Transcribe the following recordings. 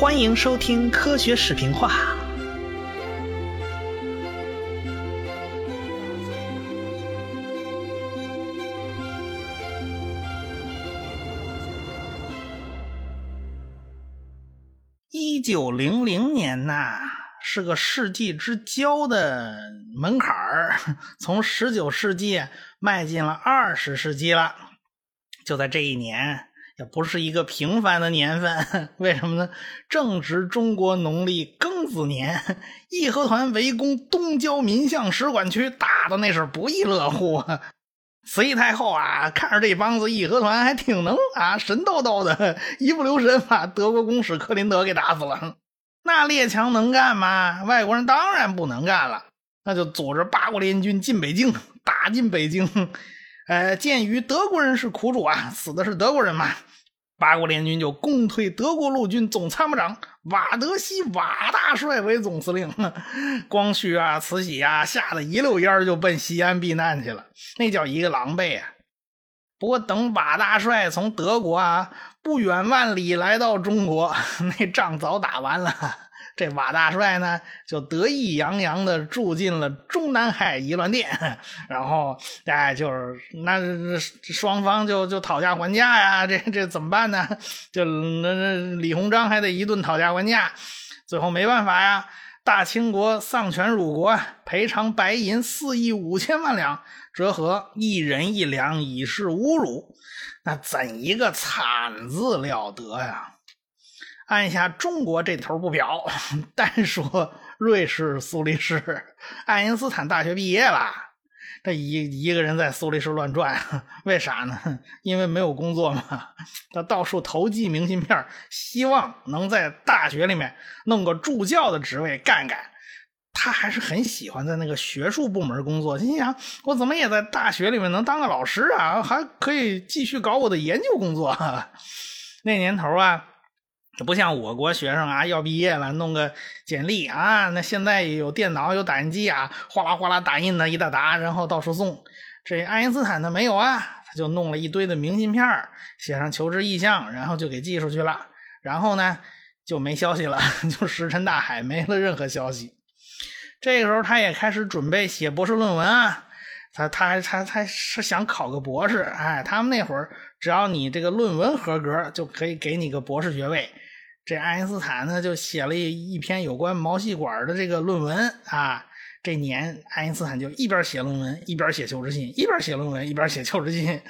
欢迎收听科学视频化。一九零零年呐，是个世纪之交的门槛儿，从十九世纪迈进了二十世纪了。就在这一年。也不是一个平凡的年份，为什么呢？正值中国农历庚子年，义和团围攻东郊民巷使馆区，打的那是不亦乐乎啊。慈禧太后啊，看着这帮子义和团还挺能啊，神叨叨的，一不留神把德国公使克林德给打死了。那列强能干吗？外国人当然不能干了，那就组织八国联军进北京，打进北京。呃，鉴于德国人是苦主啊，死的是德国人嘛。八国联军就共退德国陆军总参谋长瓦德西瓦大帅为总司令，光绪啊、慈禧啊吓得一溜烟就奔西安避难去了，那叫一个狼狈啊！不过等瓦大帅从德国啊不远万里来到中国，那仗早打完了。这瓦大帅呢，就得意洋洋的住进了中南海颐銮殿，然后哎，就是那双方就就讨价还价呀，这这怎么办呢？就那那李鸿章还得一顿讨价还价，最后没办法呀，大清国丧权辱国，赔偿白银四亿五千万两，折合一人一两，以示侮辱。那怎一个惨字了得呀！按下中国这头不表，单说瑞士苏黎世，爱因斯坦大学毕业了，他一一个人在苏黎世乱转，为啥呢？因为没有工作嘛，他到处投寄明信片，希望能在大学里面弄个助教的职位干干。他还是很喜欢在那个学术部门工作，心想我怎么也在大学里面能当个老师啊，还可以继续搞我的研究工作。那年头啊。这不像我国学生啊，要毕业了弄个简历啊，那现在有电脑有打印机啊，哗啦哗啦打印的一大沓，然后到处送。这爱因斯坦他没有啊，他就弄了一堆的明信片，写上求职意向，然后就给寄出去了。然后呢就没消息了，就石沉大海，没了任何消息。这个时候他也开始准备写博士论文啊，他他还他他是想考个博士，哎，他们那会儿只要你这个论文合格，就可以给你个博士学位。这爱因斯坦呢，就写了一一篇有关毛细管的这个论文啊。这年，爱因斯坦就一边写论文，一边写求职信，一边写论文，一边写求职信。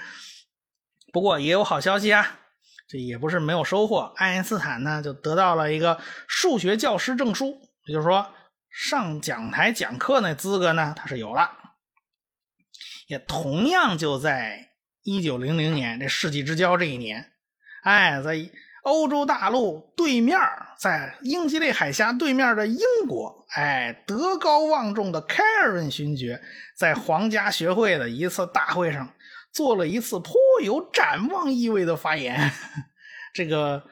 不过也有好消息啊，这也不是没有收获。爱因斯坦呢，就得到了一个数学教师证书，也就是说，上讲台讲课那资格呢，他是有了。也同样就在一九零零年这世纪之交这一年，哎，在。欧洲大陆对面，在英吉利海峡对面的英国，哎，德高望重的开尔文勋爵在皇家学会的一次大会上做了一次颇有展望意味的发言。这个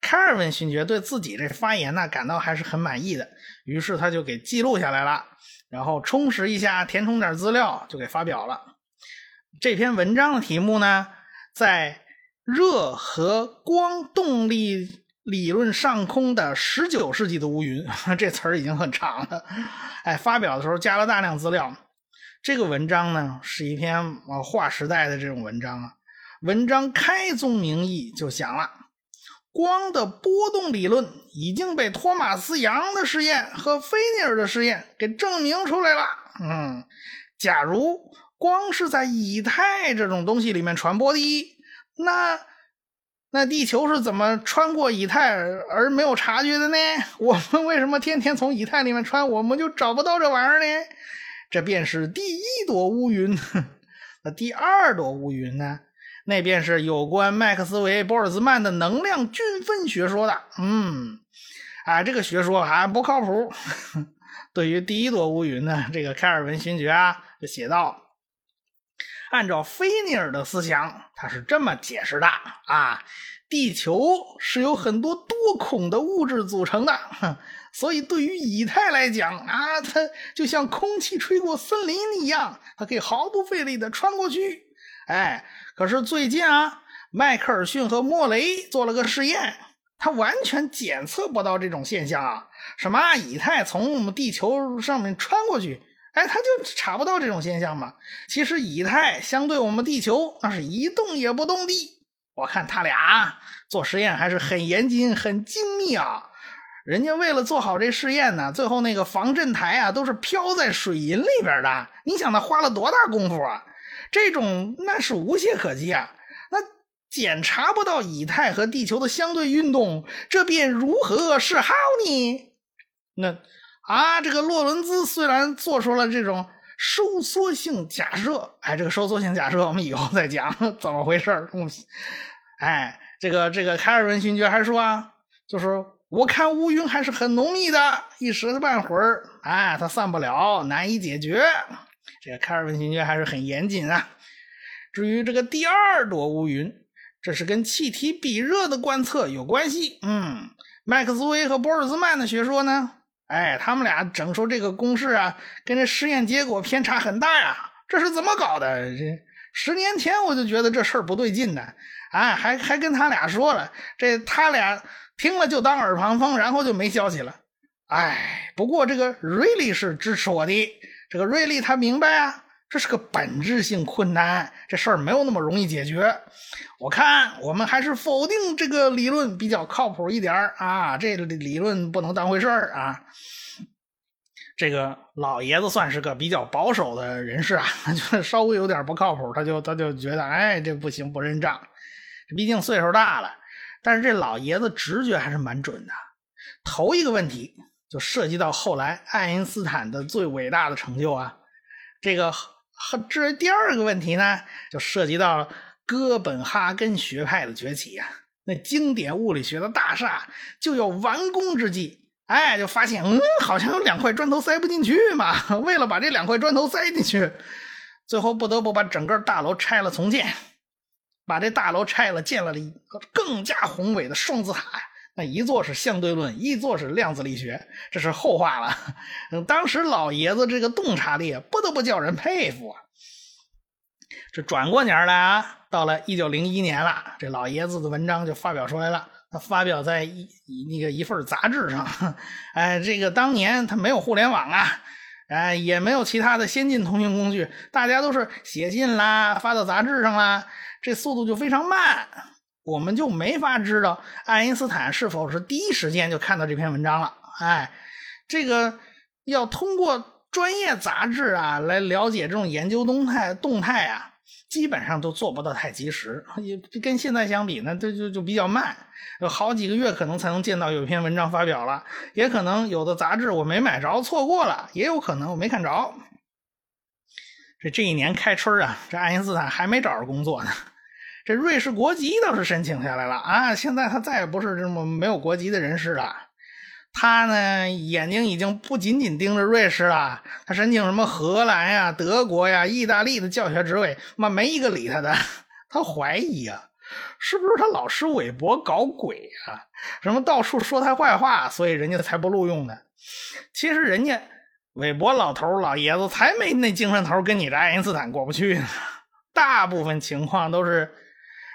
开尔文勋爵对自己这发言呢感到还是很满意的，于是他就给记录下来了，然后充实一下，填充点资料，就给发表了。这篇文章的题目呢，在。热和光动力理论上空的十九世纪的乌云，这词儿已经很长了。哎，发表的时候加了大量资料。这个文章呢，是一篇啊划时代的这种文章啊。文章开宗明义就讲了，光的波动理论已经被托马斯杨的实验和菲涅尔的实验给证明出来了。嗯，假如光是在以太这种东西里面传播的。那那地球是怎么穿过以太而没有察觉的呢？我们为什么天天从以太里面穿，我们就找不到这玩意儿呢？这便是第一朵乌云。那第二朵乌云呢？那便是有关麦克斯韦、玻尔兹曼的能量均分学说的。嗯，啊，这个学说还不靠谱。对于第一朵乌云呢，这个开尔文勋爵啊就写道。按照菲涅尔的思想，他是这么解释的啊：地球是由很多多孔的物质组成的，所以对于以太来讲啊，它就像空气吹过森林一样，它可以毫不费力的穿过去。哎，可是最近啊，迈克尔逊和莫雷做了个实验，他完全检测不到这种现象啊！什么以太从我们地球上面穿过去，哎，他就查不到这种现象嘛？其实以太相对我们地球那是一动也不动的。我看他俩做实验还是很严谨、很精密啊！人家为了做好这试验呢，最后那个防震台啊都是漂在水银里边的。你想他花了多大功夫啊？这种那是无懈可击啊！那。检查不到以太和地球的相对运动，这便如何是好呢？那啊，这个洛伦兹虽然做出了这种收缩性假设，哎，这个收缩性假设我们以后再讲怎么回事儿。哎，这个这个凯尔文勋爵还说啊，就是我看乌云还是很浓密的，一时半会儿，哎，它散不了，难以解决。这个凯尔文勋爵还是很严谨啊。至于这个第二朵乌云。这是跟气体比热的观测有关系。嗯，麦克斯韦和玻尔兹曼的学说呢？哎，他们俩整出这个公式啊，跟这实验结果偏差很大呀。这是怎么搞的？这十年前我就觉得这事儿不对劲呢。哎，还还跟他俩说了，这他俩听了就当耳旁风，然后就没消息了。哎，不过这个瑞利是支持我的。这个瑞利他明白啊。这是个本质性困难，这事儿没有那么容易解决。我看我们还是否定这个理论比较靠谱一点啊，这理论不能当回事儿啊。这个老爷子算是个比较保守的人士啊，就稍微有点不靠谱，他就他就觉得，哎，这不行，不认账。毕竟岁数大了，但是这老爷子直觉还是蛮准的。头一个问题就涉及到后来爱因斯坦的最伟大的成就啊，这个。和至于第二个问题呢，就涉及到哥本哈根学派的崛起呀。那经典物理学的大厦就要完工之际，哎，就发现，嗯，好像有两块砖头塞不进去嘛。为了把这两块砖头塞进去，最后不得不把整个大楼拆了重建，把这大楼拆了，建了一个更加宏伟的双子塔呀。那一座是相对论，一座是量子力学，这是后话了。当时老爷子这个洞察力不得不叫人佩服啊。这转过年来啊，到了一九零一年了，这老爷子的文章就发表出来了。他发表在一一那个一份杂志上。哎，这个当年他没有互联网啊，哎，也没有其他的先进通讯工具，大家都是写信啦，发到杂志上啦，这速度就非常慢。我们就没法知道爱因斯坦是否是第一时间就看到这篇文章了。哎，这个要通过专业杂志啊来了解这种研究动态动态啊，基本上都做不到太及时。也跟现在相比呢，这就就比较慢，有好几个月可能才能见到有一篇文章发表了。也可能有的杂志我没买着，错过了；也有可能我没看着。这这一年开春啊，这爱因斯坦还没找着工作呢。这瑞士国籍倒是申请下来了啊！现在他再也不是这么没有国籍的人士了。他呢，眼睛已经不仅仅盯着瑞士了，他申请什么荷兰呀、德国呀、意大利的教学职位，妈没一个理他的。他怀疑啊，是不是他老师韦伯搞鬼啊？什么到处说他坏话，所以人家才不录用呢？其实人家韦伯老头老爷子才没那精神头跟你这爱因斯坦过不去呢。大部分情况都是。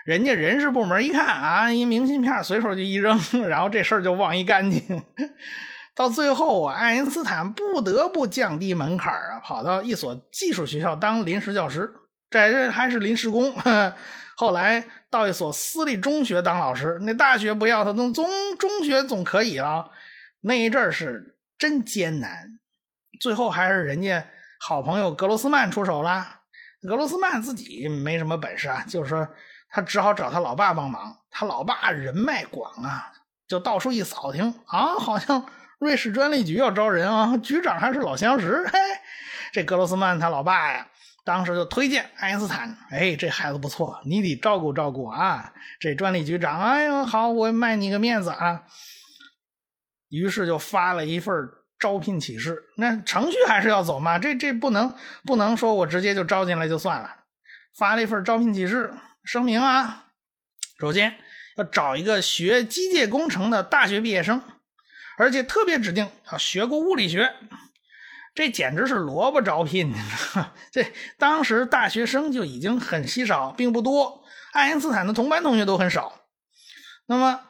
人家人事部门一看啊，一明信片随手就一扔，然后这事儿就忘一干净。到最后啊，爱因斯坦不得不降低门槛啊，跑到一所技术学校当临时教师，这还是临时工。后来到一所私立中学当老师，那大学不要他，中中中学总可以了。那一阵是真艰难，最后还是人家好朋友格罗斯曼出手了。格罗斯曼自己没什么本事啊，就是说。他只好找他老爸帮忙，他老爸人脉广啊，就到处一扫听啊，好像瑞士专利局要招人啊，局长还是老相识。嘿，这格罗斯曼他老爸呀，当时就推荐爱因斯坦，哎，这孩子不错，你得照顾照顾啊。这专利局长，哎呦，好，我卖你个面子啊。于是就发了一份招聘启事，那程序还是要走嘛，这这不能不能说我直接就招进来就算了，发了一份招聘启事。声明啊，首先要找一个学机械工程的大学毕业生，而且特别指定要学过物理学。这简直是萝卜招聘！这当时大学生就已经很稀少，并不多。爱因斯坦的同班同学都很少。那么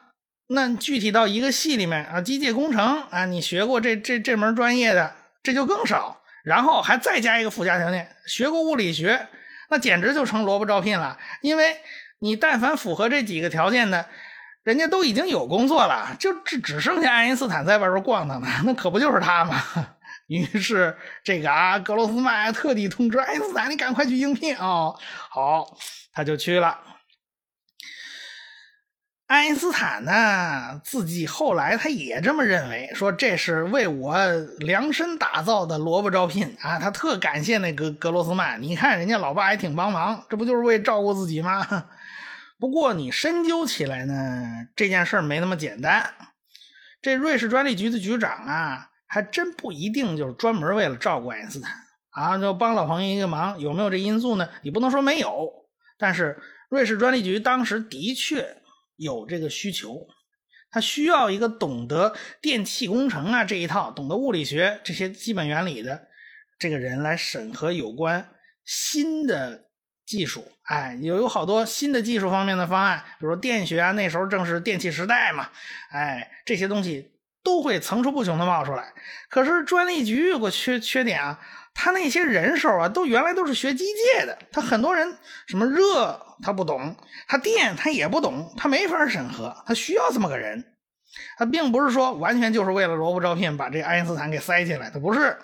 那具体到一个系里面啊，机械工程啊，你学过这这这门专业的，这就更少。然后还再加一个附加条件，学过物理学，那简直就成萝卜招聘了。因为你但凡符合这几个条件的，人家都已经有工作了，就只只剩下爱因斯坦在外边逛荡呢，那可不就是他吗？于是这个啊，格罗斯曼特地通知爱因斯坦，你赶快去应聘啊！好，他就去了。爱因斯坦呢，自己后来他也这么认为，说这是为我量身打造的萝卜招聘啊！他特感谢那个格罗斯曼，你看人家老爸也挺帮忙，这不就是为照顾自己吗？不过你深究起来呢，这件事没那么简单。这瑞士专利局的局长啊，还真不一定就是专门为了照顾爱因斯坦啊，就帮老朋友一个忙，有没有这因素呢？你不能说没有，但是瑞士专利局当时的确。有这个需求，他需要一个懂得电气工程啊这一套，懂得物理学这些基本原理的这个人来审核有关新的技术。哎，有有好多新的技术方面的方案，比如说电学啊，那时候正是电气时代嘛。哎，这些东西都会层出不穷的冒出来。可是专利局有个缺缺点啊。他那些人手啊，都原来都是学机械的，他很多人什么热他不懂，他电他也不懂，他没法审核，他需要这么个人。他并不是说完全就是为了萝卜招聘把这爱因斯坦给塞进来，他不是。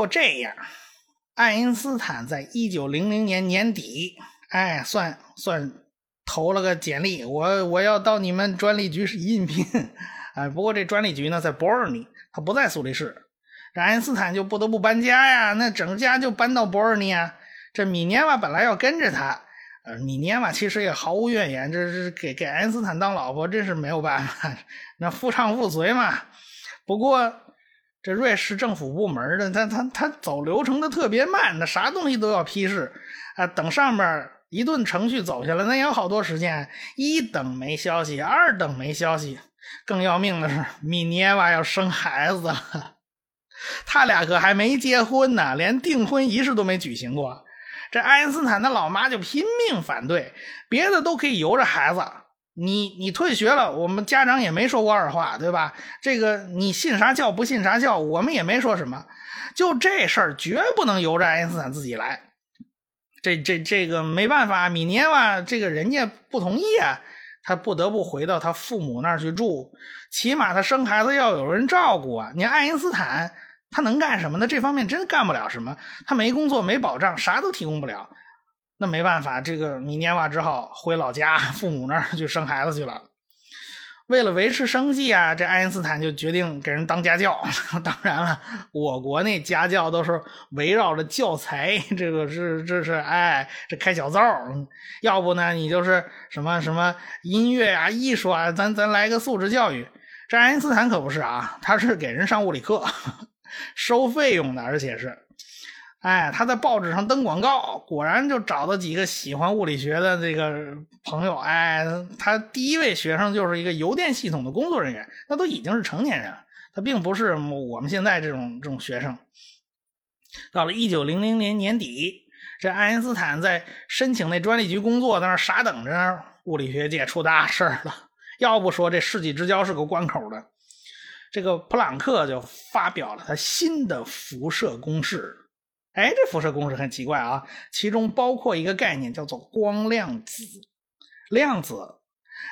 就这样，爱因斯坦在一九零零年年底，哎，算算投了个简历，我我要到你们专利局是应聘，哎，不过这专利局呢在伯尔尼，他不在苏黎世，这爱因斯坦就不得不搬家呀，那整家就搬到伯尔尼啊。这米涅瓦本来要跟着他，呃，米涅瓦其实也毫无怨言，这是给给爱因斯坦当老婆，真是没有办法，那夫唱妇随嘛。不过。这瑞士政府部门的，他他他走流程的特别慢，那啥东西都要批示啊。等上面一顿程序走下来，那也有好多时间。一等没消息，二等没消息，更要命的是，米涅娃要生孩子了。他俩可还没结婚呢，连订婚仪式都没举行过。这爱因斯坦的老妈就拼命反对，别的都可以由着孩子。你你退学了，我们家长也没说过二话，对吧？这个你信啥教不信啥教，我们也没说什么。就这事儿绝不能由着爱因斯坦自己来。这这这个没办法，米涅瓦这个人家不同意啊，他不得不回到他父母那儿去住。起码他生孩子要有人照顾啊。你爱因斯坦他能干什么呢？这方面真干不了什么，他没工作没保障，啥都提供不了。那没办法，这个米涅瓦只好回老家父母那儿去生孩子去了。为了维持生计啊，这爱因斯坦就决定给人当家教。当然了，我国那家教都是围绕着教材，这个是这是哎，这开小灶。要不呢，你就是什么什么音乐啊、艺术啊，咱咱来个素质教育。这爱因斯坦可不是啊，他是给人上物理课，收费用的，而且是。哎，他在报纸上登广告，果然就找到几个喜欢物理学的这个朋友。哎，他第一位学生就是一个邮电系统的工作人员，那都已经是成年人了，他并不是我们现在这种这种学生。到了一九零零年年底，这爱因斯坦在申请那专利局工作，在那傻等着。物理学界出大事了，要不说这世纪之交是个关口的。这个普朗克就发表了他新的辐射公式。哎，这辐射公式很奇怪啊，其中包括一个概念叫做光量子。量子，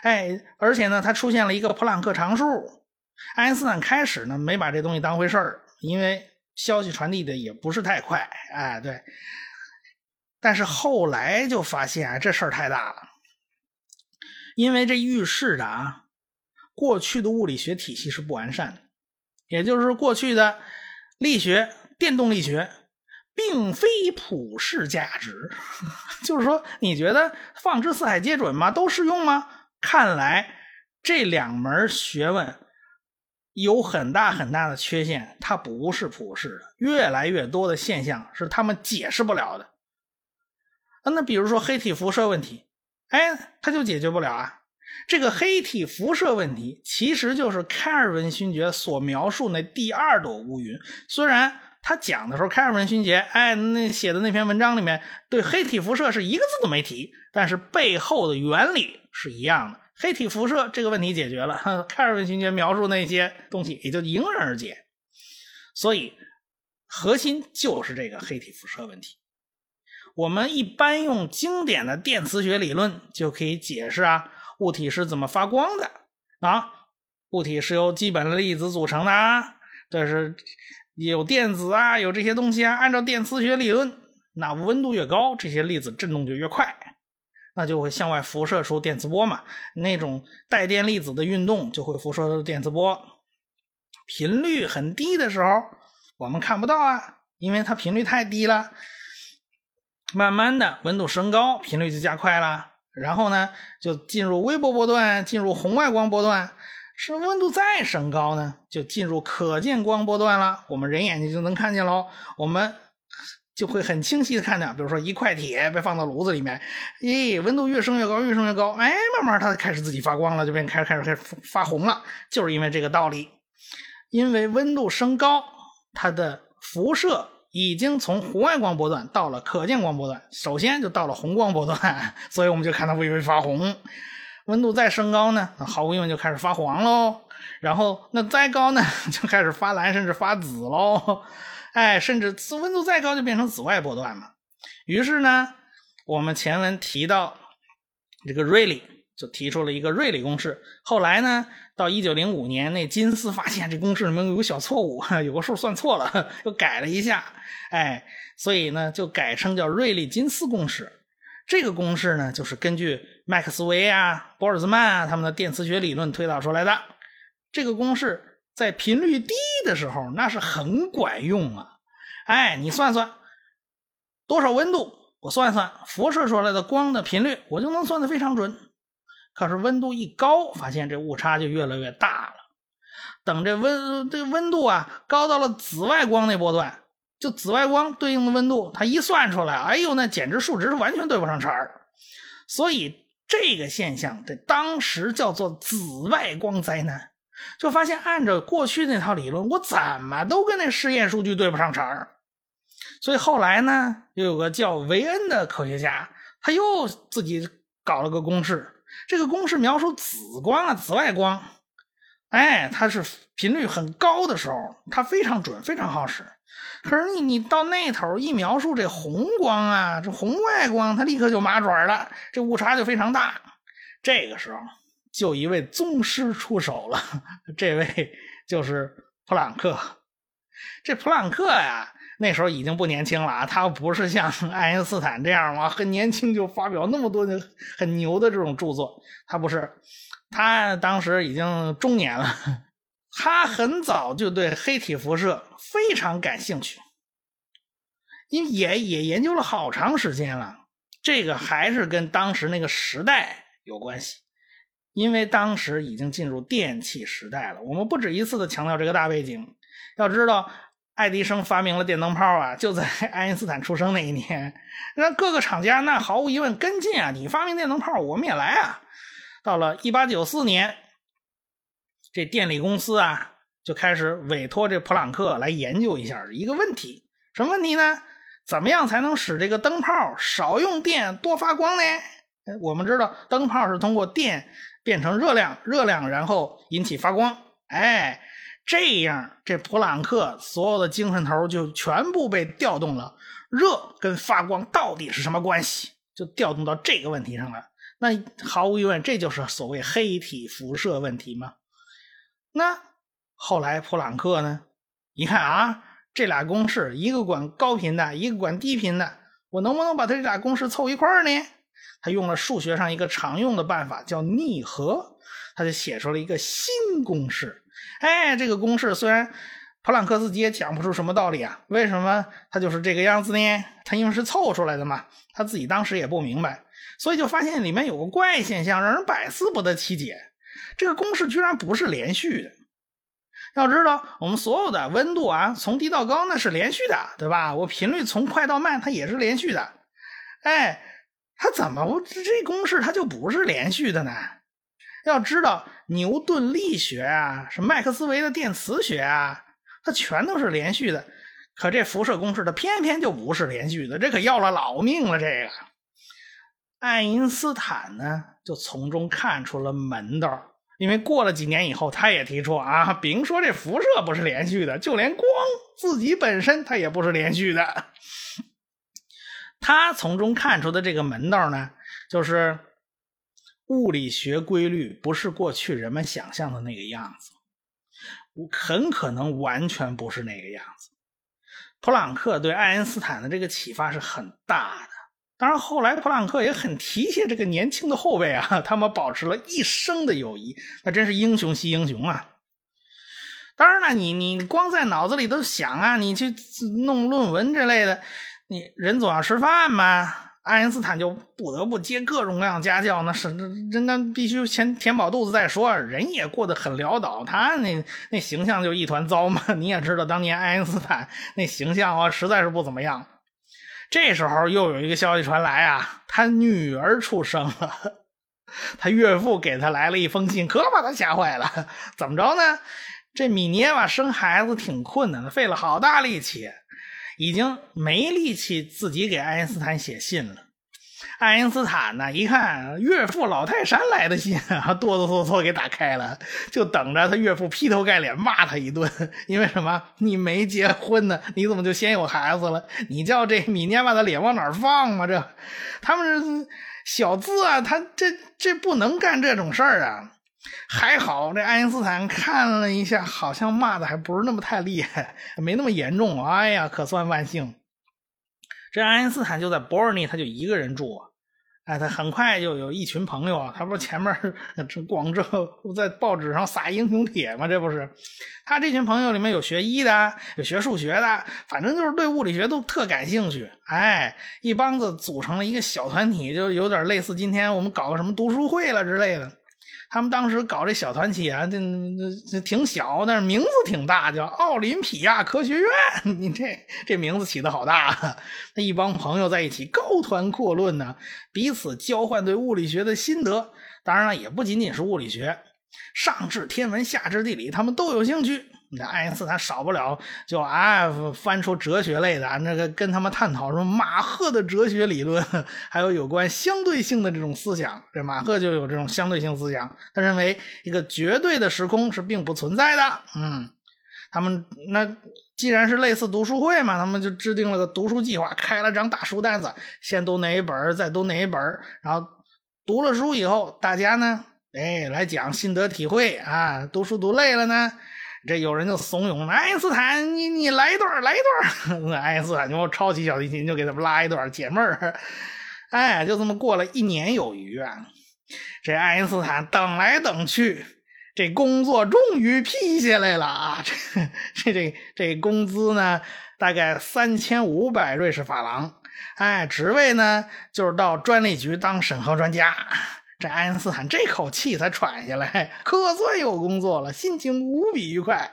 哎，而且呢，它出现了一个普朗克常数。爱因斯坦开始呢没把这东西当回事儿，因为消息传递的也不是太快。哎，对。但是后来就发现啊这事儿太大了，因为这预示着啊，过去的物理学体系是不完善的，也就是，过去的力学、电动力学。并非普世价值，就是说，你觉得放之四海皆准吗？都适用吗？看来这两门学问有很大很大的缺陷，它不是普世的。越来越多的现象是他们解释不了的。那比如说黑体辐射问题，哎，它就解决不了啊。这个黑体辐射问题其实就是开尔文勋爵所描述那第二朵乌云，虽然。他讲的时候，开尔文勋爵，哎，那写的那篇文章里面，对黑体辐射是一个字都没提，但是背后的原理是一样的。黑体辐射这个问题解决了，开尔文勋爵描述那些东西也就迎刃而解。所以，核心就是这个黑体辐射问题。我们一般用经典的电磁学理论就可以解释啊，物体是怎么发光的啊？物体是由基本粒子组成的啊，这是。有电子啊，有这些东西啊。按照电磁学理论，那温度越高，这些粒子振动就越快，那就会向外辐射出电磁波嘛。那种带电粒子的运动就会辐射出电磁波。频率很低的时候，我们看不到啊，因为它频率太低了。慢慢的，温度升高，频率就加快了，然后呢，就进入微波波段，进入红外光波段。是温度再升高呢，就进入可见光波段了。我们人眼睛就能看见喽。我们就会很清晰的看到，比如说一块铁被放到炉子里面，咦，温度越升越高，越升越高，哎，慢慢它开始自己发光了，就变开始开始开始发红了，就是因为这个道理。因为温度升高，它的辐射已经从红外光波段到了可见光波段，首先就到了红光波段，所以我们就看到微微发红。温度再升高呢，那毫无疑问就开始发黄喽。然后那再高呢，就开始发蓝，甚至发紫喽。哎，甚至温度再高就变成紫外波段嘛。于是呢，我们前文提到这个瑞利就提出了一个瑞利公式。后来呢，到一九零五年，那金斯发现这公式里面有个小错误，有个数算错了，又改了一下。哎，所以呢，就改称叫瑞利金斯公式。这个公式呢，就是根据麦克斯韦啊、玻尔兹曼啊他们的电磁学理论推导出来的。这个公式在频率低的时候，那是很管用啊！哎，你算算多少温度，我算算辐射出来的光的频率，我就能算得非常准。可是温度一高，发现这误差就越来越大了。等这温这温度啊高到了紫外光那波段。就紫外光对应的温度，它一算出来，哎呦，那简直数值是完全对不上茬儿。所以这个现象在当时叫做紫外光灾难。就发现按照过去那套理论，我怎么都跟那实验数据对不上茬儿。所以后来呢，又有个叫维恩的科学家，他又自己搞了个公式。这个公式描述紫光啊，紫外光，哎，它是频率很高的时候，它非常准，非常好使。可是你你到那头一描述这红光啊，这红外光，它立刻就麻爪了，这误差就非常大。这个时候，就一位宗师出手了，这位就是普朗克。这普朗克呀，那时候已经不年轻了啊，他不是像爱因斯坦这样嘛，很年轻就发表那么多的很牛的这种著作，他不是，他当时已经中年了。他很早就对黑体辐射非常感兴趣，因也也研究了好长时间了。这个还是跟当时那个时代有关系，因为当时已经进入电气时代了。我们不止一次的强调这个大背景。要知道，爱迪生发明了电灯泡啊，就在爱因斯坦出生那一年。那各个厂家那毫无疑问跟进啊，你发明电灯泡，我们也来啊。到了一八九四年。这电力公司啊，就开始委托这普朗克来研究一下一个问题，什么问题呢？怎么样才能使这个灯泡少用电多发光呢？我们知道灯泡是通过电变成热量，热量然后引起发光。哎，这样这普朗克所有的精神头就全部被调动了。热跟发光到底是什么关系？就调动到这个问题上了。那毫无疑问，这就是所谓黑体辐射问题吗？那后来普朗克呢？一看啊。这俩公式，一个管高频的，一个管低频的，我能不能把它这俩公式凑一块儿呢？他用了数学上一个常用的办法，叫逆合，他就写出了一个新公式。哎，这个公式虽然普朗克自己也讲不出什么道理啊，为什么他就是这个样子呢？他因为是凑出来的嘛，他自己当时也不明白，所以就发现里面有个怪现象，让人百思不得其解。这个公式居然不是连续的。要知道，我们所有的温度啊，从低到高那是连续的，对吧？我频率从快到慢，它也是连续的。哎，它怎么这公式它就不是连续的呢？要知道，牛顿力学啊，是麦克斯韦的电磁学啊，它全都是连续的。可这辐射公式它偏偏就不是连续的，这可要了老命了。这个爱因斯坦呢，就从中看出了门道。因为过了几年以后，他也提出啊，别说这辐射不是连续的，就连光自己本身它也不是连续的。他从中看出的这个门道呢，就是物理学规律不是过去人们想象的那个样子，很可能完全不是那个样子。普朗克对爱因斯坦的这个启发是很大的。当然，后来普朗克也很提携这个年轻的后辈啊，他们保持了一生的友谊，那真是英雄惜英雄啊！当然了，你你光在脑子里头想啊，你去弄论文之类的，你人总要吃饭嘛。爱因斯坦就不得不接各种各样家教，那是人那必须先填饱肚子再说。人也过得很潦倒，他那那形象就一团糟嘛。你也知道，当年爱因斯坦那形象啊，实在是不怎么样。这时候又有一个消息传来啊，他女儿出生了，他岳父给他来了一封信，可把他吓坏了。怎么着呢？这米涅瓦生孩子挺困难的，费了好大力气，已经没力气自己给爱因斯坦写信了。爱因斯坦呢？一看岳父老泰山来的信啊，哆哆嗦嗦给打开了，就等着他岳父劈头盖脸骂他一顿。因为什么？你没结婚呢？你怎么就先有孩子了？你叫这米涅瓦的脸往哪放嘛？这他们是小资啊，他这这不能干这种事儿啊。还好这爱因斯坦看了一下，好像骂的还不是那么太厉害，没那么严重。哎呀，可算万幸。这爱因斯坦就在伯尔尼，他就一个人住。哎，他很快就有一群朋友啊，他不是前面 这广州在报纸上撒英雄帖吗？这不是，他这群朋友里面有学医的，有学数学的，反正就是对物理学都特感兴趣。哎，一帮子组成了一个小团体，就有点类似今天我们搞个什么读书会了之类的。他们当时搞这小团体啊，这这这挺小，但是名字挺大，叫奥林匹亚科学院。你这这名字起的好大！那一帮朋友在一起高谈阔论呢，彼此交换对物理学的心得。当然了，也不仅仅是物理学，上至天文，下至地理，他们都有兴趣。那爱因斯坦少不了就啊翻出哲学类的，那个跟他们探讨什么马赫的哲学理论，还有有关相对性的这种思想。这马赫就有这种相对性思想，他认为一个绝对的时空是并不存在的。嗯，他们那既然是类似读书会嘛，他们就制定了个读书计划，开了张大书单子，先读哪一本，再读哪一本，然后读了书以后，大家呢，哎，来讲心得体会啊。读书读累了呢。这有人就怂恿爱因斯坦，你你来一段，来一段。爱因斯坦就抄起小提琴，就给他们拉一段解闷儿。哎，就这么过了一年有余啊。这爱因斯坦等来等去，这工作终于批下来了啊。这这这这工资呢，大概三千五百瑞士法郎。哎，职位呢，就是到专利局当审核专家。这爱因斯坦这口气才喘下来，可算有工作了，心情无比愉快。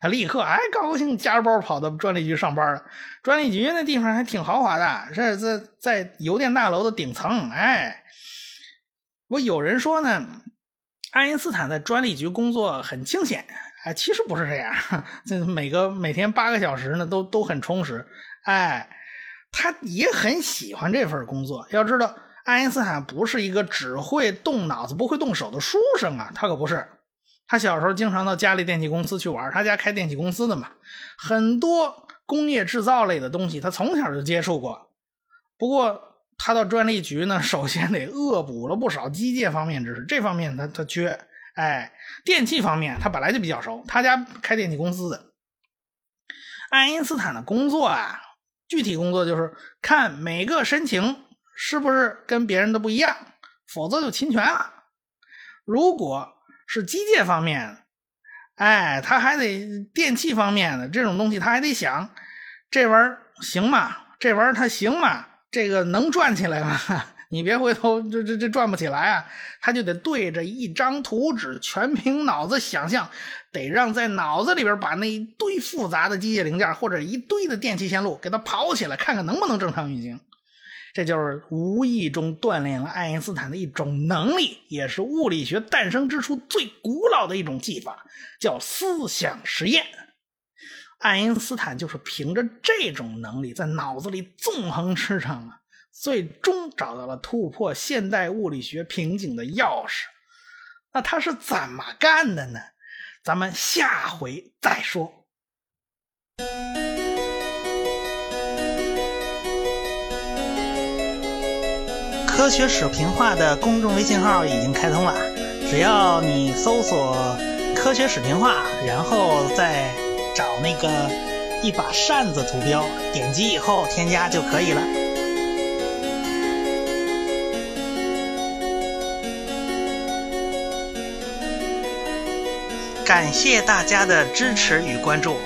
他立刻哎高高兴，夹着包跑到专利局上班了。专利局那地方还挺豪华的，这在在邮电大楼的顶层。哎，我有人说呢，爱因斯坦在专利局工作很清闲。哎，其实不是这样，这每个每天八个小时呢，都都很充实。哎，他也很喜欢这份工作。要知道，爱因斯坦不是一个只会动脑子不会动手的书生啊，他可不是。他小时候经常到家里电器公司去玩，他家开电器公司的嘛，很多工业制造类的东西他从小就接触过。不过他到专利局呢，首先得恶补了不少机械方面知识，这方面他他缺。哎，电器方面他本来就比较熟，他家开电器公司的。爱因斯坦的工作啊，具体工作就是看每个申请是不是跟别人的不一样，否则就侵权了。如果是机械方面，哎，他还得电器方面的这种东西，他还得想这玩意儿行吗？这玩意儿它行吗？这个能转起来吗？你别回头，这这这转不起来啊！他就得对着一张图纸，全凭脑子想象，得让在脑子里边把那一堆复杂的机械零件或者一堆的电气线路给它跑起来，看看能不能正常运行。这就是无意中锻炼了爱因斯坦的一种能力，也是物理学诞生之初最古老的一种技法，叫思想实验。爱因斯坦就是凭着这种能力，在脑子里纵横驰骋啊。最终找到了突破现代物理学瓶颈的钥匙，那他是怎么干的呢？咱们下回再说。科学史评话的公众微信号已经开通了，只要你搜索“科学史评话”，然后再找那个一把扇子图标，点击以后添加就可以了。感谢大家的支持与关注。